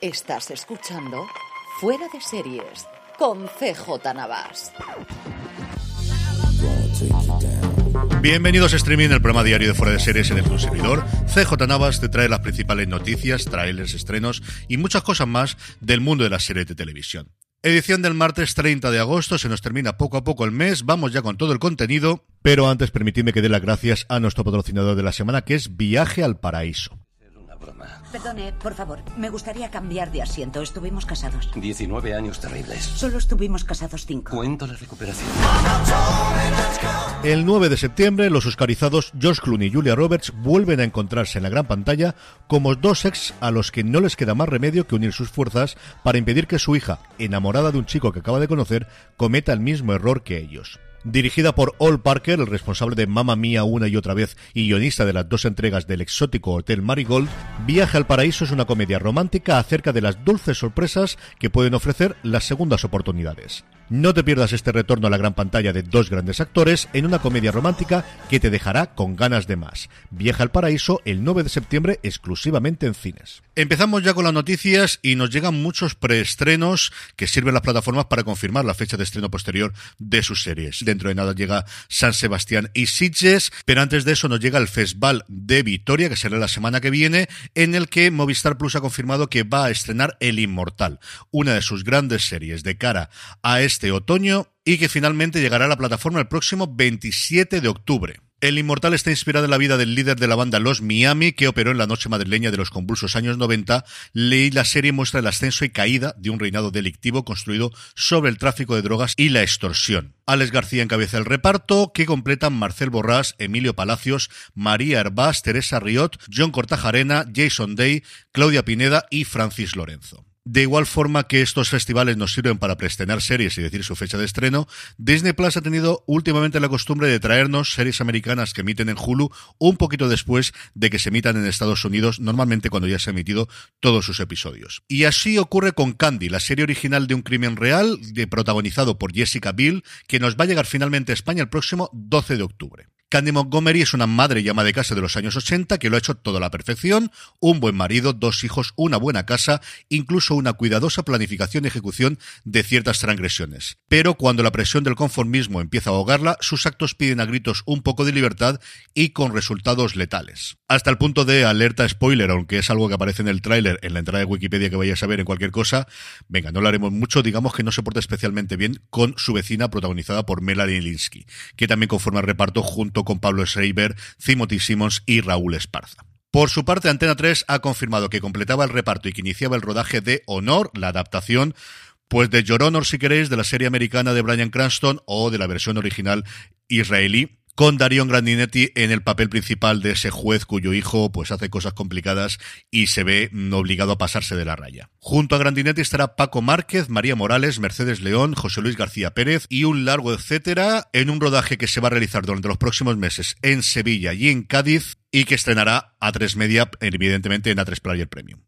Estás escuchando Fuera de Series con CJ Navas. Bienvenidos a Streaming, el programa diario de Fuera de Series en el servidor. CJ Navas te trae las principales noticias, trailers, estrenos y muchas cosas más del mundo de las series de televisión. Edición del martes 30 de agosto, se nos termina poco a poco el mes, vamos ya con todo el contenido, pero antes permitidme que dé las gracias a nuestro patrocinador de la semana que es Viaje al Paraíso. Perdone, por favor, me gustaría cambiar de asiento. Estuvimos casados. 19 años terribles. Solo estuvimos casados cinco. Cuento la recuperación. El 9 de septiembre, los oscarizados George Clooney y Julia Roberts vuelven a encontrarse en la gran pantalla como dos ex a los que no les queda más remedio que unir sus fuerzas para impedir que su hija, enamorada de un chico que acaba de conocer, cometa el mismo error que ellos. Dirigida por Ol Parker, el responsable de Mamma Mía una y otra vez y guionista de las dos entregas del exótico Hotel Marigold, Viaje al Paraíso es una comedia romántica acerca de las dulces sorpresas que pueden ofrecer las segundas oportunidades. No te pierdas este retorno a la gran pantalla de dos grandes actores en una comedia romántica que te dejará con ganas de más. Viaja al Paraíso el 9 de septiembre exclusivamente en cines. Empezamos ya con las noticias y nos llegan muchos preestrenos que sirven las plataformas para confirmar la fecha de estreno posterior de sus series. Dentro de nada llega San Sebastián y Sitges, pero antes de eso nos llega el Festival de Vitoria, que será la semana que viene, en el que Movistar Plus ha confirmado que va a estrenar El Inmortal, una de sus grandes series de cara a este este otoño y que finalmente llegará a la plataforma el próximo 27 de octubre. El Inmortal está inspirado en la vida del líder de la banda Los Miami, que operó en la noche madrileña de los convulsos años 90. Leí la serie muestra el ascenso y caída de un reinado delictivo construido sobre el tráfico de drogas y la extorsión. Alex García encabeza el reparto, que completan Marcel Borrás, Emilio Palacios, María Herbás, Teresa Riot, John Cortajarena, Jason Day, Claudia Pineda y Francis Lorenzo. De igual forma que estos festivales nos sirven para preestrenar series y decir su fecha de estreno, Disney Plus ha tenido últimamente la costumbre de traernos series americanas que emiten en Hulu un poquito después de que se emitan en Estados Unidos, normalmente cuando ya se ha emitido todos sus episodios. Y así ocurre con Candy, la serie original de un crimen real, de, protagonizado por Jessica Biel, que nos va a llegar finalmente a España el próximo 12 de octubre. Candy Montgomery es una madre llama de casa de los años 80 que lo ha hecho todo a la perfección, un buen marido, dos hijos, una buena casa, incluso una cuidadosa planificación y ejecución de ciertas transgresiones. Pero cuando la presión del conformismo empieza a ahogarla, sus actos piden a gritos un poco de libertad y con resultados letales. Hasta el punto de alerta spoiler, aunque es algo que aparece en el tráiler, en la entrada de Wikipedia que vayas a ver en cualquier cosa, venga, no lo haremos mucho, digamos que no se porta especialmente bien con su vecina protagonizada por Melanie Linsky, que también conforma el reparto junto con Pablo Schreiber, Timothy Simmons y Raúl Esparza. Por su parte, Antena 3 ha confirmado que completaba el reparto y que iniciaba el rodaje de Honor, la adaptación pues de Your Honor, si queréis, de la serie americana de Brian Cranston o de la versión original israelí con Darion Grandinetti en el papel principal de ese juez cuyo hijo pues hace cosas complicadas y se ve obligado a pasarse de la raya. Junto a Grandinetti estará Paco Márquez, María Morales, Mercedes León, José Luis García Pérez y un largo etcétera en un rodaje que se va a realizar durante los próximos meses en Sevilla y en Cádiz y que estrenará a tres media evidentemente en A3 Player Premium.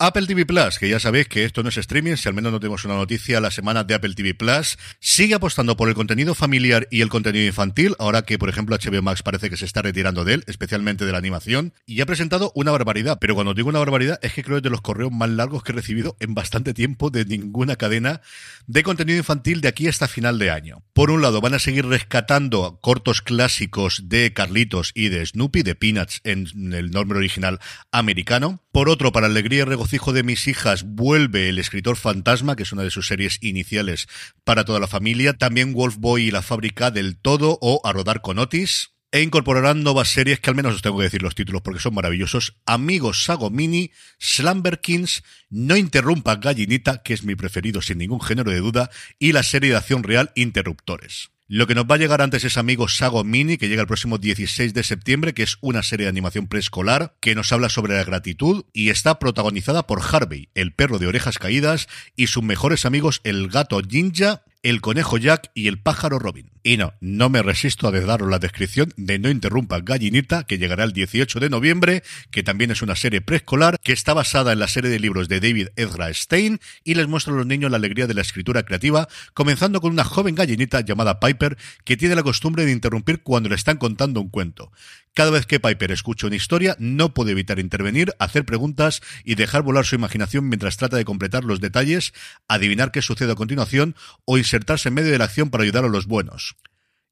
Apple TV Plus, que ya sabéis que esto no es streaming, si al menos no tenemos una noticia la semana de Apple TV Plus, sigue apostando por el contenido familiar y el contenido infantil, ahora que, por ejemplo, HBO Max parece que se está retirando de él, especialmente de la animación, y ha presentado una barbaridad, pero cuando digo una barbaridad es que creo que es de los correos más largos que he recibido en bastante tiempo de ninguna cadena de contenido infantil de aquí hasta final de año. Por un lado, van a seguir rescatando cortos clásicos de Carlitos y de Snoopy, de Peanuts en el nombre original americano. Por otro, para alegría y hijo de mis hijas vuelve El escritor fantasma, que es una de sus series iniciales para toda la familia. También Wolf Boy y la fábrica del todo o A rodar con Otis. E incorporarán nuevas series que al menos os tengo que decir los títulos porque son maravillosos. Amigos Sago Mini, Slumber Kings, No Interrumpa Gallinita, que es mi preferido sin ningún género de duda, y la serie de acción real Interruptores. Lo que nos va a llegar antes es Amigos Sago Mini, que llega el próximo 16 de septiembre, que es una serie de animación preescolar que nos habla sobre la gratitud y está protagonizada por Harvey, el perro de orejas caídas, y sus mejores amigos, el gato Jinja, el conejo Jack y el pájaro Robin. Y no, no me resisto a daros la descripción de No Interrumpa Gallinita, que llegará el 18 de noviembre, que también es una serie preescolar, que está basada en la serie de libros de David Ezra Stein, y les muestra a los niños la alegría de la escritura creativa, comenzando con una joven gallinita llamada Piper, que tiene la costumbre de interrumpir cuando le están contando un cuento. Cada vez que Piper escucha una historia, no puede evitar intervenir, hacer preguntas y dejar volar su imaginación mientras trata de completar los detalles, adivinar qué sucede a continuación o insertarse en medio de la acción para ayudar a los buenos.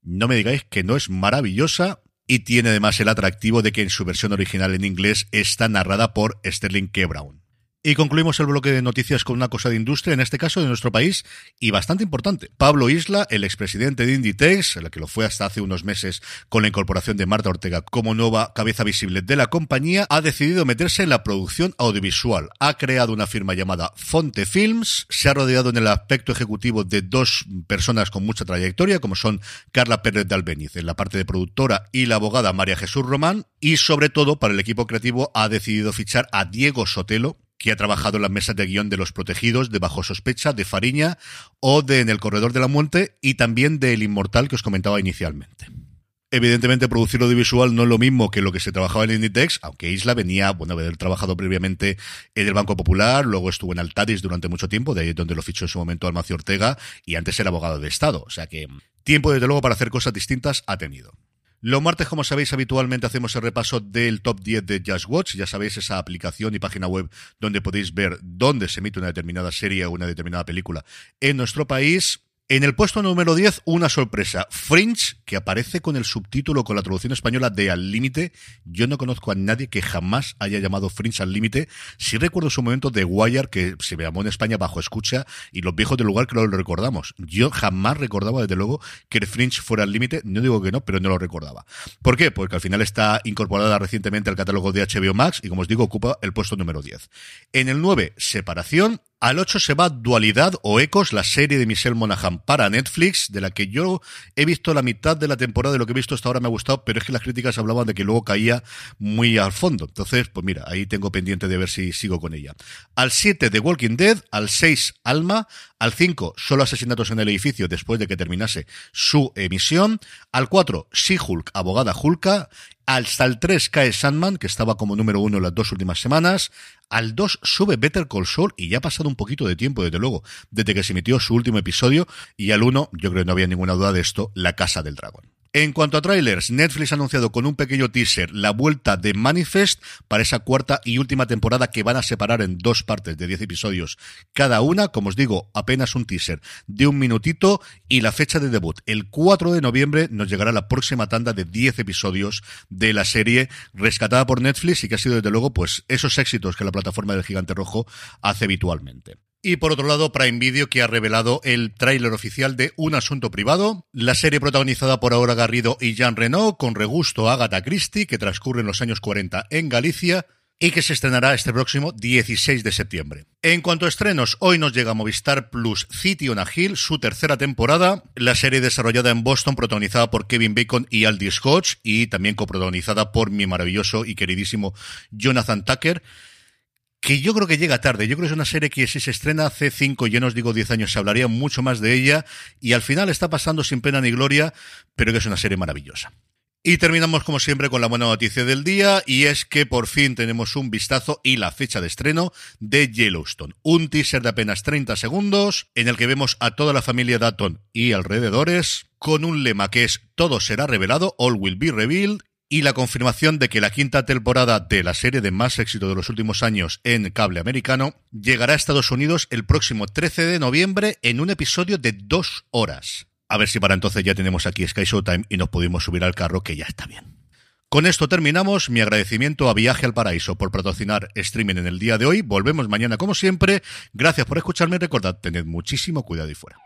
No me digáis que no es maravillosa y tiene además el atractivo de que en su versión original en inglés está narrada por Sterling K. Brown. Y concluimos el bloque de noticias con una cosa de industria, en este caso de nuestro país, y bastante importante. Pablo Isla, el expresidente de Inditex, el que lo fue hasta hace unos meses con la incorporación de Marta Ortega como nueva cabeza visible de la compañía, ha decidido meterse en la producción audiovisual. Ha creado una firma llamada Fonte Films, se ha rodeado en el aspecto ejecutivo de dos personas con mucha trayectoria, como son Carla Pérez de Albeniz en la parte de productora y la abogada María Jesús Román, y sobre todo para el equipo creativo ha decidido fichar a Diego Sotelo, que ha trabajado en las mesas de guion de Los Protegidos, de Bajo Sospecha, de Fariña o de En el Corredor de la Muerte y también de El Inmortal que os comentaba inicialmente. Evidentemente, producir audiovisual no es lo mismo que lo que se trabajaba en Inditex, aunque Isla venía, bueno, haber trabajado previamente en el Banco Popular, luego estuvo en Altadis durante mucho tiempo, de ahí donde lo fichó en su momento Almacio Ortega, y antes era abogado de Estado. O sea que tiempo, desde luego, para hacer cosas distintas ha tenido. Los martes, como sabéis, habitualmente hacemos el repaso del top 10 de Just Watch. Ya sabéis, esa aplicación y página web donde podéis ver dónde se emite una determinada serie o una determinada película en nuestro país. En el puesto número 10, una sorpresa. Fringe, que aparece con el subtítulo con la traducción española de Al Límite. Yo no conozco a nadie que jamás haya llamado Fringe al Límite. Sí recuerdo su momento de Wire, que se llamó en España bajo escucha, y los viejos del lugar que lo recordamos. Yo jamás recordaba, desde luego, que el Fringe fuera al límite. No digo que no, pero no lo recordaba. ¿Por qué? Porque al final está incorporada recientemente al catálogo de HBO Max y, como os digo, ocupa el puesto número 10. En el 9, Separación. Al 8 se va Dualidad o Ecos, la serie de Michelle Monaghan para Netflix, de la que yo he visto la mitad de la temporada de lo que he visto hasta ahora me ha gustado, pero es que las críticas hablaban de que luego caía muy al fondo. Entonces, pues mira, ahí tengo pendiente de ver si sigo con ella. Al 7 The Walking Dead, al 6 Alma, al 5 Solo asesinatos en el edificio después de que terminase su emisión, al 4 She-Hulk, abogada Hulka, hasta el 3 cae Sandman, que estaba como número uno las dos últimas semanas. Al 2 sube Better Call Saul y ya ha pasado un poquito de tiempo, desde luego, desde que se emitió su último episodio. Y al 1, yo creo que no había ninguna duda de esto, La Casa del Dragón. En cuanto a trailers, Netflix ha anunciado con un pequeño teaser la vuelta de Manifest para esa cuarta y última temporada que van a separar en dos partes de 10 episodios cada una. Como os digo, apenas un teaser de un minutito y la fecha de debut. El 4 de noviembre nos llegará la próxima tanda de 10 episodios de la serie rescatada por Netflix y que ha sido desde luego pues esos éxitos que la plataforma del Gigante Rojo hace habitualmente. Y por otro lado, Prime Video que ha revelado el tráiler oficial de Un asunto privado, la serie protagonizada por Aura Garrido y Jean Reno, con regusto a Agatha Christie, que transcurre en los años 40 en Galicia, y que se estrenará este próximo 16 de septiembre. En cuanto a estrenos, hoy nos llega Movistar Plus City on a Hill, su tercera temporada, la serie desarrollada en Boston, protagonizada por Kevin Bacon y Aldi Scotch, y también coprotagonizada por mi maravilloso y queridísimo Jonathan Tucker que yo creo que llega tarde. Yo creo que es una serie que si se estrena hace cinco, yo no os digo diez años, se hablaría mucho más de ella y al final está pasando sin pena ni gloria, pero que es una serie maravillosa. Y terminamos como siempre con la buena noticia del día y es que por fin tenemos un vistazo y la fecha de estreno de Yellowstone. Un teaser de apenas 30 segundos en el que vemos a toda la familia Datton y alrededores con un lema que es todo será revelado, all will be revealed y la confirmación de que la quinta temporada de la serie de más éxito de los últimos años en cable americano llegará a Estados Unidos el próximo 13 de noviembre en un episodio de dos horas. A ver si para entonces ya tenemos aquí Sky Showtime y nos pudimos subir al carro, que ya está bien. Con esto terminamos. Mi agradecimiento a Viaje al Paraíso por patrocinar streaming en el día de hoy. Volvemos mañana como siempre. Gracias por escucharme. Recordad, tened muchísimo cuidado y fuera.